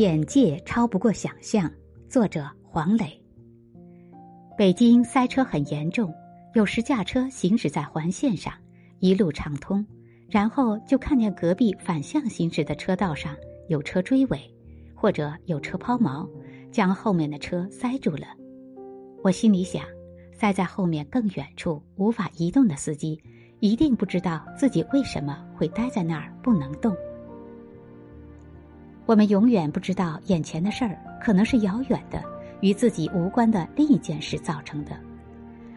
眼界超不过想象。作者黄磊。北京塞车很严重，有时驾车行驶在环线上，一路畅通，然后就看见隔壁反向行驶的车道上有车追尾，或者有车抛锚，将后面的车塞住了。我心里想，塞在后面更远处无法移动的司机，一定不知道自己为什么会待在那儿不能动。我们永远不知道眼前的事儿可能是遥远的、与自己无关的另一件事造成的，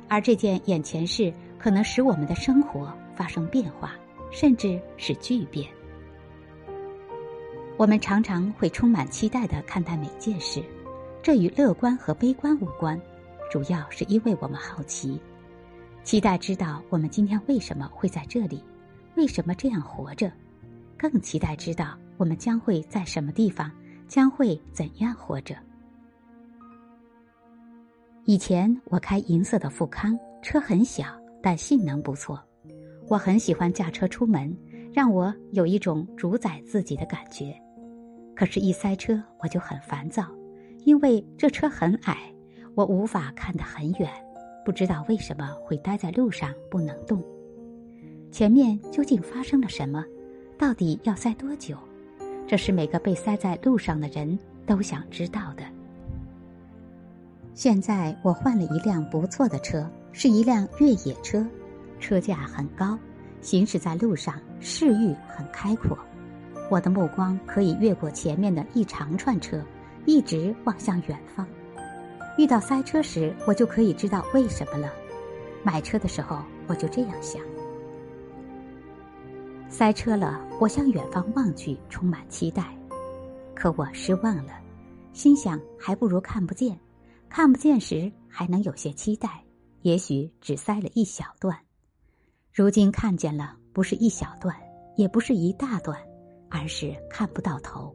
而这件眼前事可能使我们的生活发生变化，甚至是巨变。我们常常会充满期待的看待每件事，这与乐观和悲观无关，主要是因为我们好奇，期待知道我们今天为什么会在这里，为什么这样活着，更期待知道。我们将会在什么地方？将会怎样活着？以前我开银色的富康，车很小，但性能不错。我很喜欢驾车出门，让我有一种主宰自己的感觉。可是，一塞车我就很烦躁，因为这车很矮，我无法看得很远，不知道为什么会待在路上不能动。前面究竟发生了什么？到底要塞多久？这是每个被塞在路上的人都想知道的。现在我换了一辆不错的车，是一辆越野车，车架很高，行驶在路上视域很开阔。我的目光可以越过前面的一长串车，一直望向远方。遇到塞车时，我就可以知道为什么了。买车的时候，我就这样想。塞车了，我向远方望去，充满期待。可我失望了，心想还不如看不见。看不见时还能有些期待，也许只塞了一小段。如今看见了，不是一小段，也不是一大段，而是看不到头。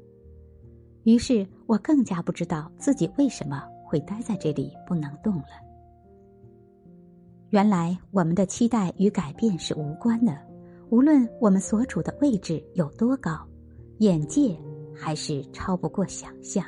于是我更加不知道自己为什么会待在这里不能动了。原来我们的期待与改变是无关的。无论我们所处的位置有多高，眼界还是超不过想象。